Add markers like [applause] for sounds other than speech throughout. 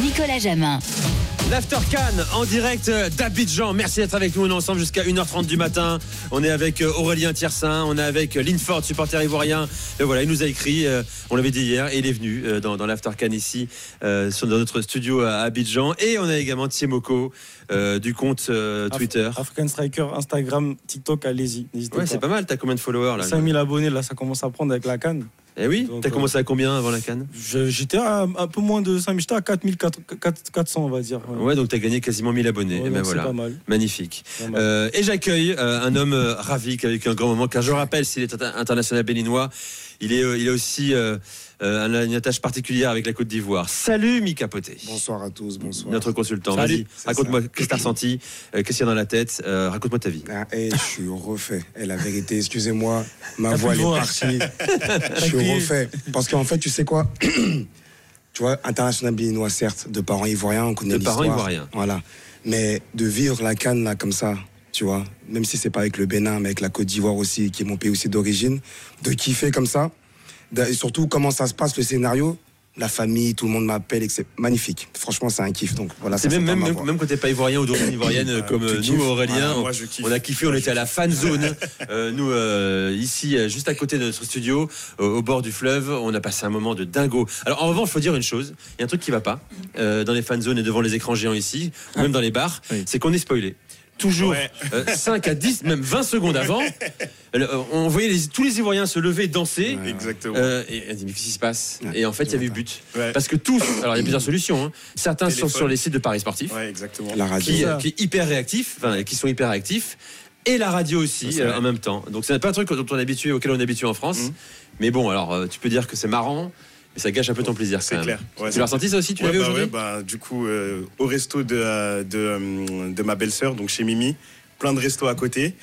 Nicolas Jamin. L'Aftercan en direct d'Abidjan. Merci d'être avec nous. On est ensemble jusqu'à 1h30 du matin. On est avec euh, Aurélien Tiersin. On est avec Linford, supporter ivoirien. Et voilà, il nous a écrit. euh, On l'avait dit hier. Et il est venu euh, dans, dans l'Aftercan ici, euh, sur- dans notre studio à Abidjan. Et on a également Thiemoko euh, du compte euh, Twitter. African Striker, Instagram, TikTok, allez-y. N'hésitez Ouais, pas. c'est pas mal. T'as combien de followers là 5000 abonnés, là, ça commence à prendre avec la canne. Eh oui. T'as euh, commencé à combien avant la canne Je- J'étais à un peu moins de 5000, j'étais à 4400, on va dire. Ouais, donc t'as gagné quasiment 1000 abonnés. Ouais, Et ben c'est voilà. pas mal. Magnifique. Pas mal. Euh, et j'accueille euh, un homme ravi qui a vécu un grand moment, car je rappelle, s'il est inter- international béninois, il est, il aussi euh, euh, un- une attache particulière avec la Côte d'Ivoire. Salut Mika Poté. Bonsoir à tous, bonsoir. Notre consultant. Salut. Vas-y, raconte-moi qu'est-ce que t'as ressenti, euh, qu'est-ce qu'il y a dans la tête, euh, raconte-moi ta vie. Ah, eh, je suis refait. Et la vérité, excusez-moi, ma T'as voix elle est partie. [laughs] je suis refait. Parce qu'en fait, tu sais quoi [clears throat] Tu vois, international béninois, certes, de parents ivoiriens, on connaît De parents l'histoire. ivoiriens. Voilà. Mais de vivre la canne là comme ça, tu vois, même si c'est pas avec le Bénin, mais avec la Côte d'Ivoire aussi, qui est mon pays aussi d'origine, de kiffer comme ça. Et surtout, comment ça se passe, le scénario? La famille, tout le monde m'appelle, c'est magnifique. Franchement, c'est un kiff. Donc voilà, C'est même, même, même, quand t'es pas ivoirien ou d'origine ivoirienne euh, comme euh, kiffes. nous Aurélien, Voilà, on, moi, a kiffé, on était à la fan zone. [laughs] Euh, nous euh, ici, juste à côté de notre studio, au, au bord du fleuve, on a passé un moment de dingo. Alors en revanche, faut dire une chose, il y a un truc qui va pas euh, dans les fan zones et devant les écrans géants ici, ou même dans les bars, Oui. c'est qu'on est spoilé. Toujours euh, 5 à 10, même 20 secondes avant, euh, on voyait les- tous les Ivoiriens se lever, danser. Ouais. Exactement. Euh, et on dit, mais qu'est-ce qui se passe Ouais. Et en fait, il y avait but. Ouais. Parce que tous, alors il y a plusieurs solutions. hein. Certains sont sur les sites de paris sportifs, Ouais, exactement. La radio. qui, ça. qui est hyper réactif, enfin, qui sont hyper réactifs, et la radio aussi euh, en même temps. Donc c'est pas un truc dont on est habitué, auquel on est habitué en France. Mhm. Mais bon, alors euh, tu peux dire que c'est marrant, mais ça gâche un peu ton plaisir. C'est clair. Ouais, tu l'as ressenti ça aussi Tu Ouais, l'avais bah, aujourd'hui ouais, bah, Du coup, euh, au resto de, euh, de, euh, de ma belle-sœur, donc chez Mimi, plein de restos à côté.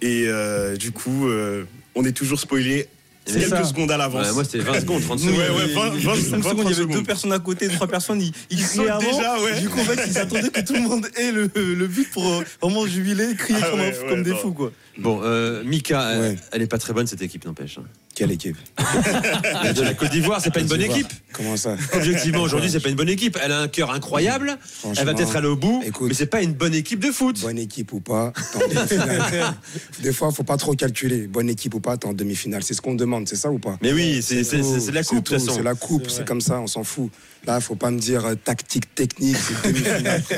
Et euh, du coup, euh, on est toujours spoilé C'est quelques ça. secondes à l'avance. Ouais, Moi c'était 20 secondes, 30 Ouais, secondes. ouais, 20, 20, 5 secondes, il y avait secondes. deux personnes à côté, trois personnes, ils, ils Ils criaient avant. déjà, ouais. Du coup, en fait, ils attendaient que tout le monde ait le, le but pour euh, vraiment jubiler, crier Ah comme, ouais, ouais, comme des non. fous, quoi. Bon, euh, Mika, euh, Ouais. elle est pas très bonne cette équipe, n'empêche. hein. Quelle équipe? [laughs] De la Côte d'Ivoire, c'est pas une bonne équipe. Comment ça? Objectivement, aujourd'hui, c'est pas une bonne équipe. Elle a un cœur incroyable. Elle va peut-être aller au bout, écoute. mais c'est pas une bonne équipe de foot. Bonne équipe ou pas, t'es en demi-finale. [laughs] Des fois, faut pas trop calculer. Bonne équipe ou pas, t'es en demi-finale. C'est ce qu'on demande, c'est ça ou pas? Mais oui, c'est c'est- tout, c'est- c'est de la coupe, de tout, toute façon. C'est la coupe, C'est comme ça, on s'en fout. Là, faut pas me dire euh, tactique, technique, c'est demi-finale. [laughs]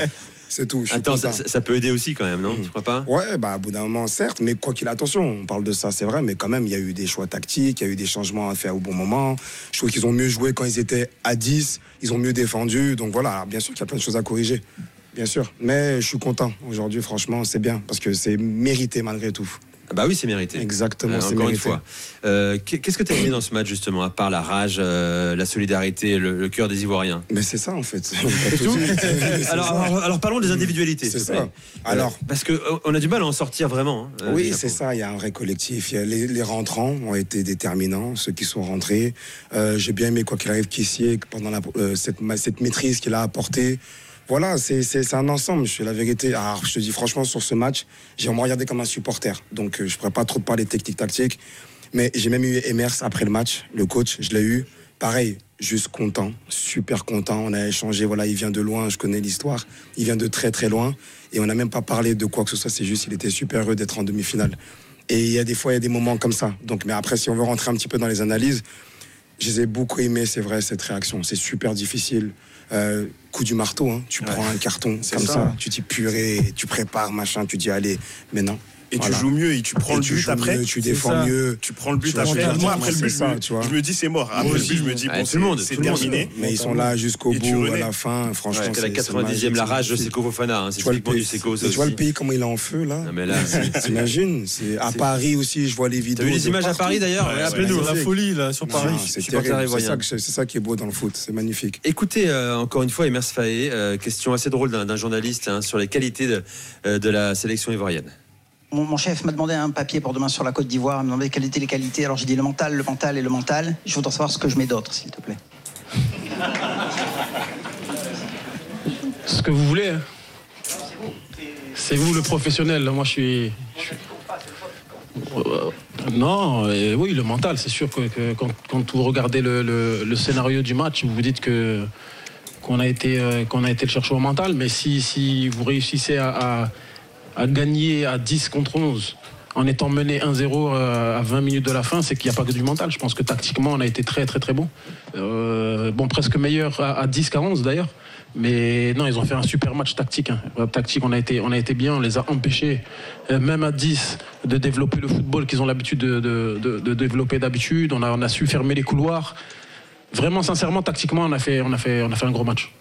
c'est tout. Attends, ça, peut aider aussi quand même, non Mhm. Tu crois pas? Ouais, bah, à bout d'un moment, certes, mais quoi qu'il attention, on parle de ça, c'est vrai, mais quand même, il y a eu des choix tactiques, il y a eu des changements à faire au bon moment. Je trouve qu'ils ont mieux joué quand ils étaient à 10, ils ont mieux défendu. Donc voilà, Alors, bien sûr qu'il y a plein de choses à corriger. Bien sûr. Mais je suis content. Aujourd'hui, franchement, c'est bien, parce que c'est mérité malgré tout. Ah Bah oui, c'est mérité. Exactement, Euh, c'est encore une mérité. fois. Euh, qu'est- Qu'est-ce que tu as aimé dans ce match, justement, à part la rage, euh, la solidarité, le, le cœur des Ivoiriens? Mais c'est ça, en fait. [laughs] Tout [laughs] [laughs] alors, alors, alors parlons des individualités. C'est ça. Alors, parce qu'on a du mal à en sortir vraiment. hein, Oui, c'est ça. Il y a un vrai collectif. Il y a les, les rentrants ont été déterminants, ceux qui sont rentrés. J'ai bien aimé quoi qu'il arrive qu'ici, pendant la, cette, cette maîtrise qu'il a apportée. Voilà, c'est un ensemble. Je suis la vérité. Alors, je te dis franchement sur ce match, j'ai vraiment regardé comme un supporter. Donc, euh, je pourrais pas trop parler technique tactique, mais j'ai même eu Emers après le match, le coach. Je l'ai eu. Pareil, juste content, super content. On a échangé. Voilà, il vient de loin. Je connais l'histoire. Il vient de très très loin. Et on n'a même pas parlé de quoi que ce soit. C'est juste, il était super heureux d'être en demi-finale. Et il y a des fois, il y a des moments comme ça. Donc, mais après, si on veut rentrer un petit peu dans les analyses, je les ai beaucoup aimés, c'est vrai, cette réaction. C'est super difficile. Euh, coup du marteau, hein. tu prends un carton C'est comme ça. ça. tu dis purée, tu prépares, machin, tu dis allez, mais non. Et Voilà. tu joues mieux et tu prends Et le tu but après. mieux, tu C'est défends ça. mieux. Tu prends le but Tu après. Moi, après le c'est but, ça, je, me- tu vois. je me dis c'est mort. Après Moi le but, je me dis Ouais, bon, tout le monde, c'est- c'est terminé. Mais ils sont là jusqu'au Et bout, à la fin. Franchement, Jusqu'à la c'est- c'est 90e, la rage de c'est Seko Fofana. hein, C'est Tu vois, le typiquement du pays, Seko, tu vois le pays comment il est en feu là [laughs] c'est- T'imagines C'est à Paris aussi, je vois les T'as vidéos. vu les images à. Paris d'ailleurs Appelez-nous. C'est la folie, là, sur Paris. C'est. C'est ça, c'est qui est beau dans le foot. C'est magnifique. Écoutez, euh, encore une fois, Emers Faé, euh, question assez drôle d'un journaliste hein, sur les qualités de la sélection ivoirienne. Mon, chef m'a demandé un papier pour demain sur la Côte d'Ivoire. Il m'a demandé quelles étaient les qualités. Alors j'ai dit le mental, le mental et le mental. Je voudrais savoir ce que je mets d'autre, s'il te plaît. Ce que vous voulez. hein. C'est vous le professionnel. Moi, je suis. Euh, non, oui, le mental, c'est sûr que, quand, vous regardez le, scénario du match, vous vous dites que qu'on a été euh, qu'on a été le chercher au mental. Mais si, si vous réussissez à- à gagner à 10 contre 11 en étant mené 1-0 euh, à 20 minutes de la fin, c'est qu'il n'y a pas que du mental. Je pense que tactiquement, on a été très très très bon. Euh, bon, presque meilleur à, à 10 qu'à 11 d'ailleurs. Mais non, ils ont fait un super match tactique. hein. Tactique, on a été, on a été bien, on les a empêchés, euh, même à 10, de développer le football qu'ils ont l'habitude de, de- de- de développer d'habitude. On a, on a su fermer les couloirs. Vraiment, sincèrement, tactiquement, on a fait, on a fait, on a fait un gros match.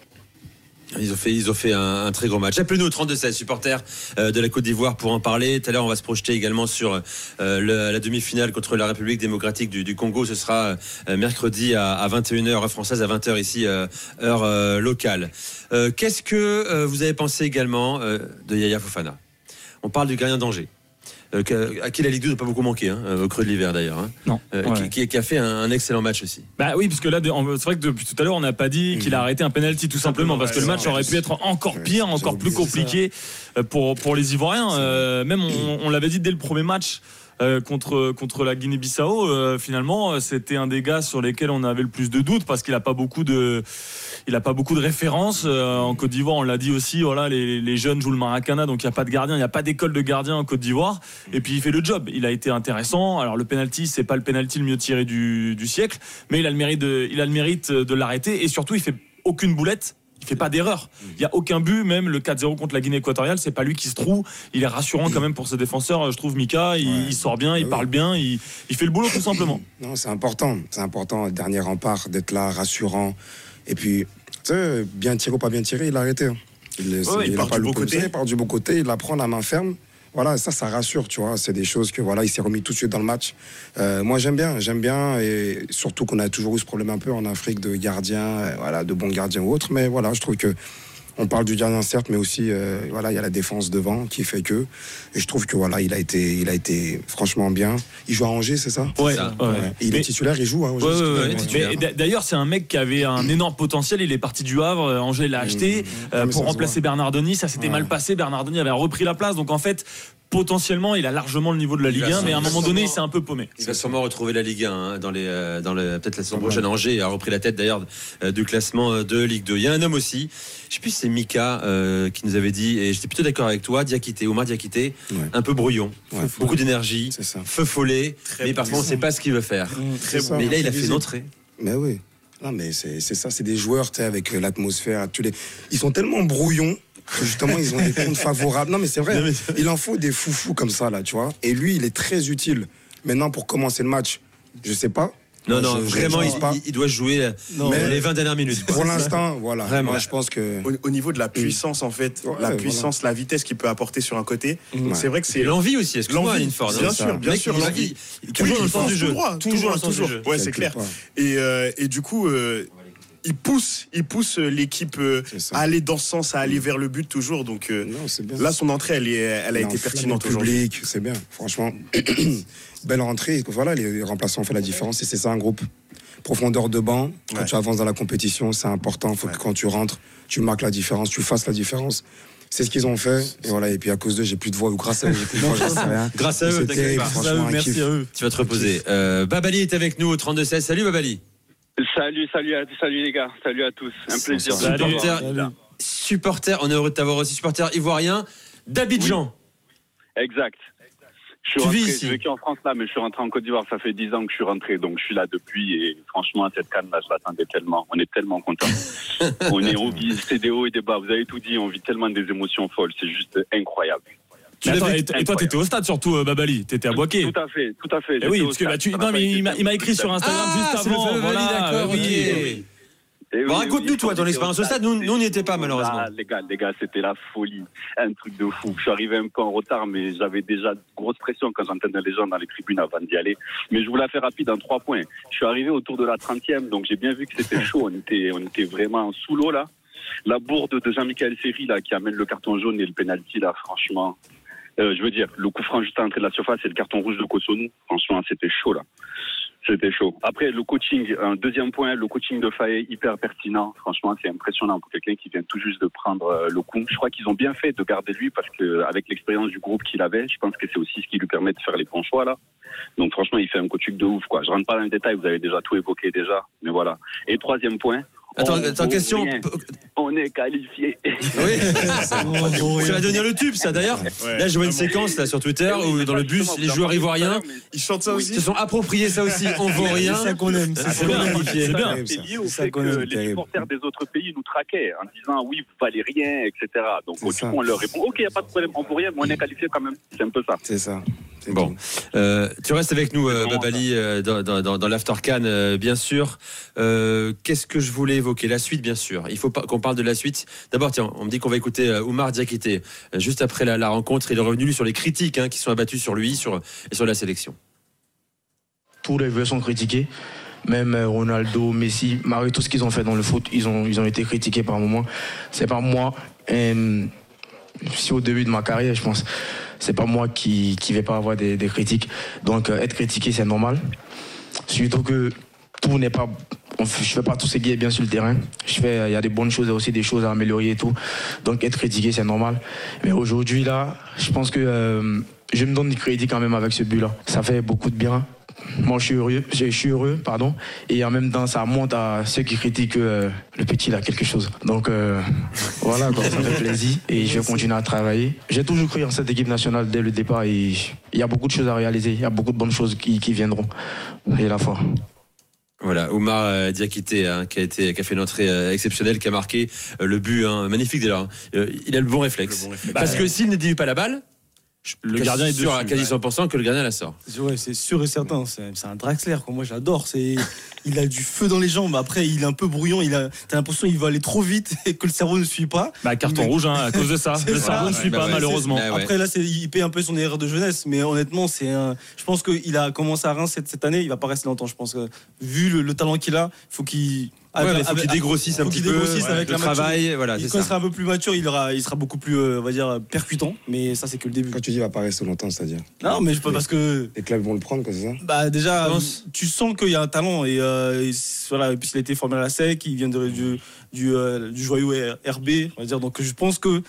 Ils ont fait, un, très gros match. Appelez-nous au 32-16, supporters euh, de la Côte d'Ivoire pour en parler. Tout à l'heure, on va se projeter également sur euh, la demi-finale contre la République démocratique du, Congo. Ce sera euh, mercredi à, à 21h, heure française, à 20h ici, heure locale. Qu'est-ce que vous avez pensé également de Yaya Fofana? On parle du gardien d'Angers. Euh, à qui la Ligue 2 n'a pas beaucoup manqué, hein, euh, au creux de l'hiver d'ailleurs. hein. Non. Euh, Ouais. qui, qui- a fait un, un excellent match aussi. Bah oui, parce que là, c'est vrai que depuis tout à l'heure, on n'a pas dit qu'il a arrêté un penalty tout simplement, parce que le match aurait pu être encore pire, encore plus compliqué pour, pour les Ivoiriens. Euh, même on, on l'avait dit dès le premier match. Euh, contre, contre la Guinée-Bissau, euh, finalement, c'était un des gars sur lesquels on avait le plus de doutes parce qu'il a pas beaucoup de, il a pas beaucoup de références. Euh, en Côte d'Ivoire, on l'a dit aussi, voilà, les, les jeunes jouent le maracana, donc il n'y a pas de gardien, il n'y a pas d'école de gardien en Côte d'Ivoire. Et puis il fait le job. Il a été intéressant. Alors le penalty, c'est pas le penalty le mieux tiré du, du siècle, mais il a le mérite de, il a le mérite de l'arrêter et surtout il fait aucune boulette. Il fait pas d'erreur. Il y a aucun but, même le 4-0 contre la Guinée équatoriale, c'est pas lui qui se trouve. Il est rassurant quand même pour ses défenseurs. Je trouve Mika, il, il sort bien, il parle bien, il, il fait le boulot tout simplement. [clears throat] Non, c'est important. C'est important, dernier rempart, d'être là, rassurant. Et puis, tu sais, bien tiré ou pas bien tiré, il a arrêté. hein. Il, Ouais, il part pas du de côté. Il part du bon côté, il la prend la main ferme. Voilà, ça, ça rassure, tu vois. C'est des choses que, voilà, il s'est remis tout de suite dans le match. Euh, moi, j'aime bien, j'aime bien. Et surtout qu'on a toujours eu ce problème un peu en Afrique de gardiens, euh, voilà, de bons gardiens ou autres. Mais voilà, je trouve que. On parle du gardien certes, mais aussi euh, voilà, il y a la défense devant qui fait que. Et je trouve que voilà, il a été, il a été franchement bien. Il joue à Angers, c'est ça? Ouais, Ça. ouais. Il Mais- est titulaire, il joue. Hein, Ouais, d'ailleurs, c'est un mec qui avait un énorme potentiel. Il est parti du Havre, euh, Angers l'a acheté euh, Ah, ça pour remplacer Bernardoni. Ça s'était Ouais. mal passé. Bernardoni avait repris la place. Donc en fait, potentiellement, il a largement le niveau de la Ligue va 1, mais à un moment donné, il s'est un peu paumé. Il va sûrement retrouver la Ligue 1 hein, dans les, euh, dans le, peut-être la saison prochaine. Angers a repris la tête d'ailleurs euh, du classement euh, de Ligue 2. Il y a un homme aussi, je sais plus si c'est Mika euh, qui nous avait dit, et j'étais plutôt d'accord avec toi, Diakité, Omar Diakité, Ouais. un peu brouillon, Ouais. beaucoup d'énergie, C'est ça. feu follet, mais parfois on ne sait pas ce qu'il veut faire. Mais là, il a fait une entrée. Mais oui. Non, mais c'est ça, c'est des joueurs, tu sais, avec l'atmosphère. tous les- Ils sont tellement brouillons que justement, ils ont des comptes favorables. Non, mais c'est vrai. Il en faut des foufous comme ça, là, tu vois. Et lui, il est très utile. Maintenant, pour commencer le match, je sais pas. Non, non, je- vraiment, je il, pas. il- il doit jouer euh, Mais- les 20 dernières minutes. Pour l'instant, voilà. Vraiment. Moi, je pense que. Au, au niveau de la puissance, en fait, Ouais, la voilà. puissance, la vitesse qu'il peut apporter sur un côté, Ouais. c'est vrai que c'est l'envie aussi, excuse-moi, L'envie, Linford. bien hein. sûr, bien Mec, sûr, l'envie. il- Toujours dans le sens du jeu. Toujours dans le sens du toujours. jeu. Ouais, c'est clair. Et, euh, et du coup, euh, il pousse, il pousse euh, l'équipe euh, à aller dans ce sens, à aller vers le but toujours. Donc euh, Non, c'est bien. là, son entrée, elle, est, elle a été pertinente aujourd'hui. public, c'est bien. Franchement, [clears throat] belle rentrée. Voilà, les remplaçants ont fait la différence et c'est ça un groupe. Profondeur de banc, quand Ouais. tu avances dans la compétition, c'est important. Il faut que quand tu rentres, tu marques la différence, tu fasses la différence. C'est ce qu'ils ont fait. Et voilà, et puis à cause d'eux, j'ai plus de voix, ou grâce à eux, j'ai plus de voix, [laughs] j'en sais rien. Grâce à eux, un kiff. eux. Tu vas te reposer. Euh, Babali est avec nous au 32-16. Salut Babali. Salut, salut, à, salut les gars, salut à tous. Un plaisir. de vous Supporter, supporter, on est heureux de t'avoir aussi, supporter ivoirien d'Abidjan. Exact. Je suis Tu vis rentré, ici vécu en France là, mais je suis rentré en Côte d'Ivoire. Ça fait 10 ans que je suis rentré, donc je suis là depuis. Et franchement, cette canne là, je l'attendais tellement. On est tellement contents. [laughs] on est au c'est des hauts et des bas. Vous avez tout dit. On vit tellement des émotions folles. C'est juste incroyable. Attends, et, et toi, t'étais au stade surtout, euh, Babali. T'étais à Boaké. Tout à fait, tout à fait. Eh oui, parce que bah, tu, non, mais il m'a- écrit sur Instagram Ah, juste c'est le avant. fameux voilà, d'accord, oui, ok. oui. Oui, Bon, raconte-nous, toi, ton expérience au stade. Nous, nous, on n'y était pas, malheureusement. Ah, les gars, les gars, c'était la folie. Un truc de fou. Je suis arrivé un peu en retard, mais j'avais déjà grosse pression quand j'entendais les gens dans les tribunes avant d'y aller. Mais je vous la fais rapide en trois points. Je suis arrivé autour de la 30e, donc j'ai bien vu que c'était chaud. On était, on était vraiment sous l'eau, là. La bourde de Jean-Michel Seri, là, qui amène le carton jaune et le penalty, là, franchement. Euh, je veux dire, le coup franc juste à l'entrée de la surface et le carton rouge de Kosonou, franchement, c'était chaud, là. C'était chaud. Après, le coaching, un deuxième point, le coaching de Faye, hyper pertinent. Franchement, c'est impressionnant pour quelqu'un qui vient tout juste de prendre euh, le coup. Je crois qu'ils ont bien fait de garder lui parce que, avec l'expérience du groupe qu'il avait, je pense que c'est aussi ce qui lui permet de faire les bons choix, là. Donc, franchement, il fait un coaching de ouf, quoi. Je rentre pas dans les détails, vous avez déjà tout évoqué déjà. Mais voilà. Et troisième point. Attends, on attends, question. rien. On est qualifié. [laughs] Oui, [laughs] ça va devenir le tube, ça d'ailleurs. Là, je vois une séquence là sur Twitter où dans le bus, les joueurs ivoiriens Ils chantent ça aussi. se sont appropriés ça aussi. On vaut rien. C'est ça qu'on aime. C'est c'est bien, magnifié. c'est bien. C'est lié au C'est ça fait qu'on que aime, les supporters des autres pays nous traquaient en disant oui, vous valez rien, etc. Donc du coup, on leur répond ok, il n'y a pas de problème, on vaut rien, mais on est qualifié quand même. C'est un peu ça. C'est ça. Bon. Euh, tu restes avec nous, euh, Babali, euh, dans, dans, dans, dans l'After Can, euh, bien sûr. Euh, Qu'est-ce que je voulais évoquer La suite, bien sûr. Il faut pas qu'on parle de la suite. D'abord, tiens, on me dit qu'on va écouter euh, Oumar Diakité. Euh, juste après la, rencontre, il est revenu sur les critiques hein, qui sont abattues sur lui sur, et sur la sélection. tous les joueurs sont critiqués. Même euh, Ronaldo, Messi, Mario, tout ce qu'ils ont fait dans le foot, ils ont, ils ont été critiqués par moments. C'est pas moi, si au début de ma carrière, je pense, c'est pas moi qui qui vais pas avoir des, critiques. Donc être critiqué, c'est normal. Surtout que tout n'est pas. On je fais pas tout ce qui est bien sur le terrain. Je fais, euh, il y a des bonnes choses et aussi des choses à améliorer et tout. Donc être critiqué, c'est normal. Mais aujourd'hui là, je pense que euh, je me donne du crédit quand même avec ce but-là. Ça fait beaucoup de bien. Moi, je suis heureux, je suis heureux, pardon, et en même temps, ça monte à ceux qui critiquent euh, le petit là quelque chose. Donc euh, voilà, quoi, ça fait plaisir, et je vais continuer à travailler. J'ai toujours cru en cette équipe nationale dès le départ, et il y a beaucoup de choses à réaliser, il y a beaucoup de bonnes choses qui, qui viendront. Et la foi. Voilà, Oumar euh, Diakité, hein, qui, a été, qui a fait une entrée euh, exceptionnelle, qui a marqué euh, le but, hein, magnifique d'ailleurs. hein. Euh, il a le bon réflexe. Parce que s'il ne dilue pas la balle, Le gardien est sûr dessus. à quasi 100% que le gardien la sort. Ouais, c'est sûr et certain. C'est un Draxler, quoi. Moi, j'adore. C'est, [laughs] il a du feu dans les jambes. Après, il est un peu brouillon. Il a, t'as l'impression qu'il va aller trop vite [laughs] et que le cerveau ne suit pas. Bah, carton Mais- rouge hein, à [laughs] cause de ça. Le ça. cerveau ne suit bah pas ouais, malheureusement. Ah ouais. Après, là, il paie un peu son erreur de jeunesse. Mais honnêtement, c'est un, je pense qu'il a commencé à Reims cette, cette année. Il va pas rester longtemps. Je pense que, vu le, le talent qu'il a, faut qu'il, Ouais, mais avec- faut qu'il dégrossisse un petit peu. dégrossisse avec le la travail, voilà, Il- quand il sera un peu plus mature, il, aura, il sera beaucoup plus, euh, on va dire, percutant. Mais ça, c'est que le début. Quand tu dis il va pas rester longtemps, c'est-à-dire Non, mais je peux parce que. les clubs vont le prendre, quoi, c'est ça? Bah déjà, tu sens qu'il y a un talent et, euh, et c- voilà. Et puis il a été formé à la SEC, il vient de, du du, euh, du joyau RB, on va dire. Donc je pense que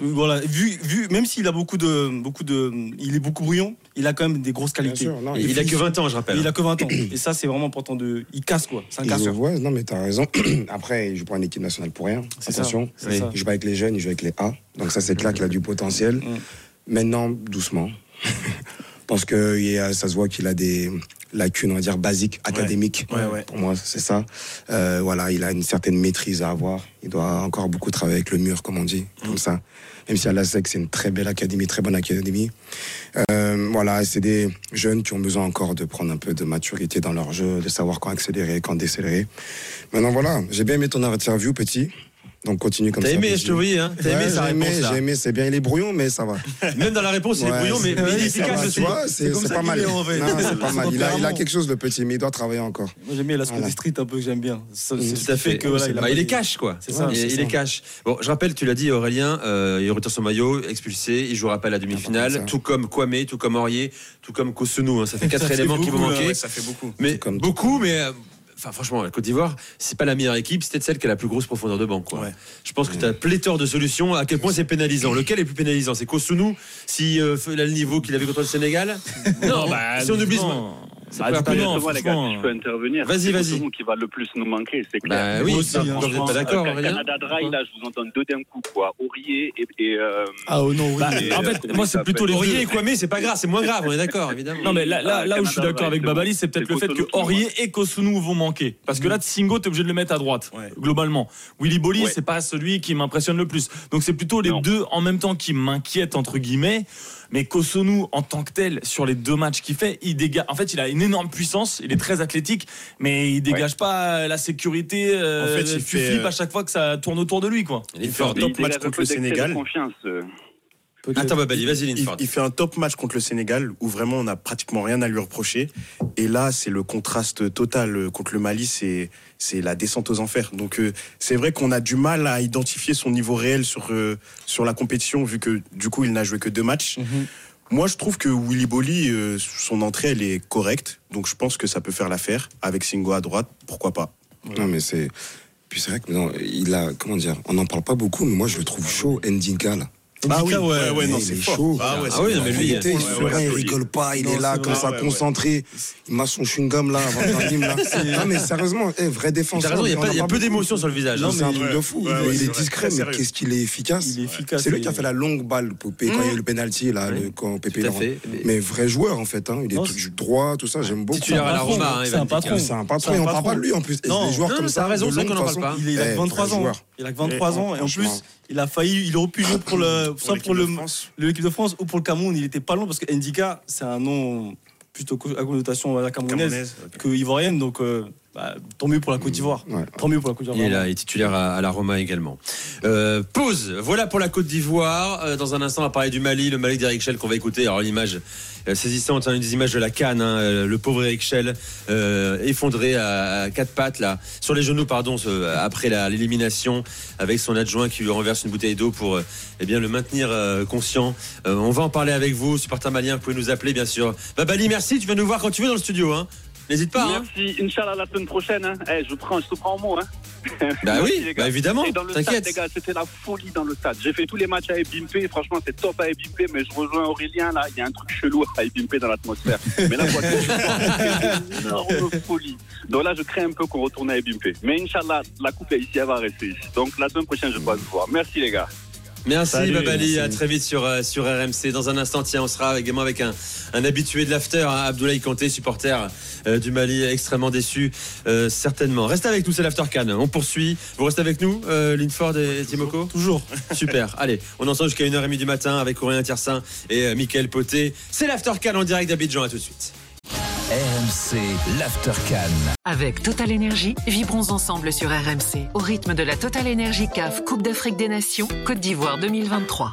voilà, vu vu même s'il a beaucoup de beaucoup de, il est beaucoup brillant, il a quand même des grosses qualités. sûr, non, Et il- il a que 20 ans, je rappelle. Il a que 20 ans et ça c'est vraiment important de, il casse quoi, c'est un il casseur. ouais, non, mais t'as raison. [clears throat] Après, il joue pas en équipe nationale pour rien. C'est ça, Attention. c'est Oui. ça. Il joue pas avec les jeunes, il joue avec les A. Donc ça, c'est clair qu'il a du potentiel. Mm. Maintenant, doucement. [laughs] Parce que il y a- ça se voit qu'il a des lacunes, on va dire, basiques, académiques. Ouais, ouais. Pour moi, c'est ça. Euh, voilà, il a une certaine maîtrise à avoir. Il doit encore beaucoup travailler avec le mur, comme on dit, Mm. comme ça. Même si à la SEC, c'est une très belle académie, très bonne académie. Euh, voilà, c'est des jeunes qui ont besoin encore de prendre un peu de maturité dans leur jeu, de savoir quand accélérer, quand décélérer. Maintenant, voilà, j'ai bien aimé ton interview, petit. Donc continue comme T'as ça. aimé, petit. je te voyais, hein. T'as Ouais, aimé sa j'ai aimé, réponse là. J'ai aimé, c'est bien, il est brouillon, mais ça va. [laughs] Même dans la réponse, il est brouillon, mais, mais il est efficace aussi. tu vois, c'est pas mal. c'est pas [laughs] mal. Il a, il quelque chose, le petit, mais il doit travailler encore. Moi j'aime bien l'aspect Voilà. des streets un peu que j'aime bien. Ça, c'est ce Tout à fait. que, voilà, Bah, il, est cash, quoi. C'est ça, il, il est cash. Bon, je rappelle, tu l'as dit, Aurélien, euh, il retire son maillot, expulsé. Il jouera pas à la demi-finale, ça. tout comme Kwame, tout comme Aurier, tout comme Kosunou. hein. Ça fait quatre [laughs] éléments qui vont manquer. ouais, Ça fait beaucoup. mais beaucoup, mais. Enfin, franchement, la Côte d'Ivoire, c'est pas la meilleure équipe, c'est peut-être celle qui a la plus grosse profondeur de banc. Quoi. Ouais. Je pense que tu as pléthore de solutions. À quel point c'est pénalisant? Lequel est plus pénalisant? C'est Kosunou, si euh, il a le niveau qu'il avait contre le Sénégal? Non, bah, si on oublie. Non. Ça Bah, peut coup, non, les gars, si je peux intervenir. vas-y, c'est vas-y. Kosovo qui va le plus nous manquer, c'est Bah clair. oui, Moi aussi, ça, hein, vous n'êtes pas d'accord, Euh, Canada Dry, là, je vous entends deux d'un coup, quoi. Aurier et. et euh, Ah oh non, oui. Bah, Et, en euh, fait, moi, c'est plutôt les Aurier et Kwame, c'est pas grave, c'est moins grave, on est d'accord, évidemment. Non mais là, là, Ah, là où je suis d'accord avec Babali, c'est c'est peut-être le fait C'est que Aurier et Kosunou vont manquer. Parce que là, Tsingo, t'es obligé de le mettre à droite, Ouais. globalement. Willy Bolly, Ouais. c'est pas celui qui m'impressionne le plus. Donc c'est plutôt les Non. deux en même temps qui m'inquiètent, entre guillemets. Mais Kosonou, en tant que tel, sur les deux matchs qu'il fait, il dégage. En fait, il a une énorme puissance, il est très athlétique, mais il dégage pas la sécurité. euh, En fait, il tu fait, flippes euh, à chaque fois que ça tourne autour de lui, quoi. Il fait un top match contre peu le Sénégal. confiance. Attends, Babali, vas-y, Il, il fait un top match contre le Sénégal où vraiment on n'a pratiquement rien à lui reprocher. Et là, c'est le contraste total contre le Mali, c'est c'est la descente aux enfers. Donc euh, c'est vrai qu'on a du mal à identifier son niveau réel sur euh, sur la compétition vu que du coup il n'a joué que deux matchs. Moi, je trouve que Willy Bolly, euh, son entrée, elle est correcte. Donc, je pense que ça peut faire l'affaire. Avec Singo à droite, pourquoi pas? Non, mais c'est. Puis c'est vrai que non, il a. Comment dire On n'en parle pas beaucoup, mais moi je le trouve chaud, Ndinka, là. Ah oui, ouais, ouais, non, il c'est chaud. Ah ouais, Ah oui, non, mais lui, il était ouais, serein, ouais, il rigole pas, il Non, est là comme vrai, ça, ouais, ouais. concentré. Il m'a son chewing-gum là, avant de là. [laughs] Non, mais sérieusement, eh, vrai défenseur. Raison, il y a, a peu d'émotion sur le visage. Non, hein. c'est un Ouais. truc de fou. Ouais, il est discret, mais qu'est-ce qu'il est efficace. Il est efficace. C'est lui qui a fait la longue balle pour Pépé quand il y a eu le penalty, là, le- quand Pépé. Mais vrai joueur, en fait. hein. Il est droit, tout ça, j'aime beaucoup. Titulaire à la patron, Roma, hein, c'est un patron. C'est un patron, et on parle pas de lui en plus. Non. ça, t'as raison, c'est qu'on en parle pas. Il, a Eh, que 23 vrai ans. Il a que 23 Eh, ans. Et en plus, il a failli, il aurait pu jouer pour le, soit l'équipe pour le, France. l'équipe de France ou pour le Cameroun. Il était pas loin parce que Ndika, c'est un nom plutôt à connotation voilà, camerounaise Camerounaise, ok. que ivoirienne. Donc, euh, bah, tant mieux pour la Côte d'Ivoire. Ouais. Tant mieux pour la Côte Il est d'Ivoire. là, il est titulaire à, à la Roma également. Euh, pause. Voilà pour la Côte d'Ivoire. Euh, dans un instant, on va parler du Mali, le Mali d'Eric Schell qu'on va écouter. Alors l'image euh, saisissante, hein, une des images de la Cannes. hein, euh, le pauvre Eric Schell euh, effondré à, à quatre pattes là, sur les genoux, pardon, ce- après l'élimination, avec son adjoint qui lui renverse une bouteille d'eau pour euh, eh bien le maintenir euh, conscient. Euh, on va en parler avec vous, supporter malien. Vous pouvez nous appeler bien sûr. Babali, merci. Tu viens nous voir quand tu veux dans le studio. Hein. N'hésite pas. hein. Merci, Inch'Allah, la semaine prochaine. Hein. Eh, je, prends, je te prends en mot. Hein. [laughs] Bah Merci, oui, [laughs] les gars. bah évidemment. Et dans le stade, T'inquiète. les gars, c'était la folie dans le stade. J'ai fait tous les matchs à Ebimpe. Franchement, c'est top à Ebimpe, mais je rejoins Aurélien. Là, il y a un truc chelou à Ebimpe dans l'atmosphère. [laughs] Mais là, quoi, c'est une énorme folie. Donc là, je crains un peu qu'on retourne à Ebimpe. Mais Inch'Allah, la coupe est ici, elle va rester ici. Donc la semaine prochaine, je pourrai vous voir. Merci, les gars. Merci Salut, Babali, merci. à très vite sur, euh, sur RMC. Dans un instant, tiens, on sera également avec un, un habitué de l'after, hein, Abdoulaye Kanté, supporter euh, du Mali, extrêmement déçu, euh, certainement. Restez avec nous, c'est l'after Cannes. On poursuit. Vous restez avec nous, euh, Linford et Timoko Toujours. [laughs] Super. Allez, on ensemble jusqu'à 1h30 du matin avec Aurélien Tiersin et euh, Mickaël Poté. C'est l'after Cannes en direct d'Abidjan. À tout de suite. RMC, l'After Cannes. Avec Total Énergie, vibrons ensemble sur RMC au rythme de la Total Énergie CAF Coupe d'Afrique des Nations Côte d'Ivoire 2023.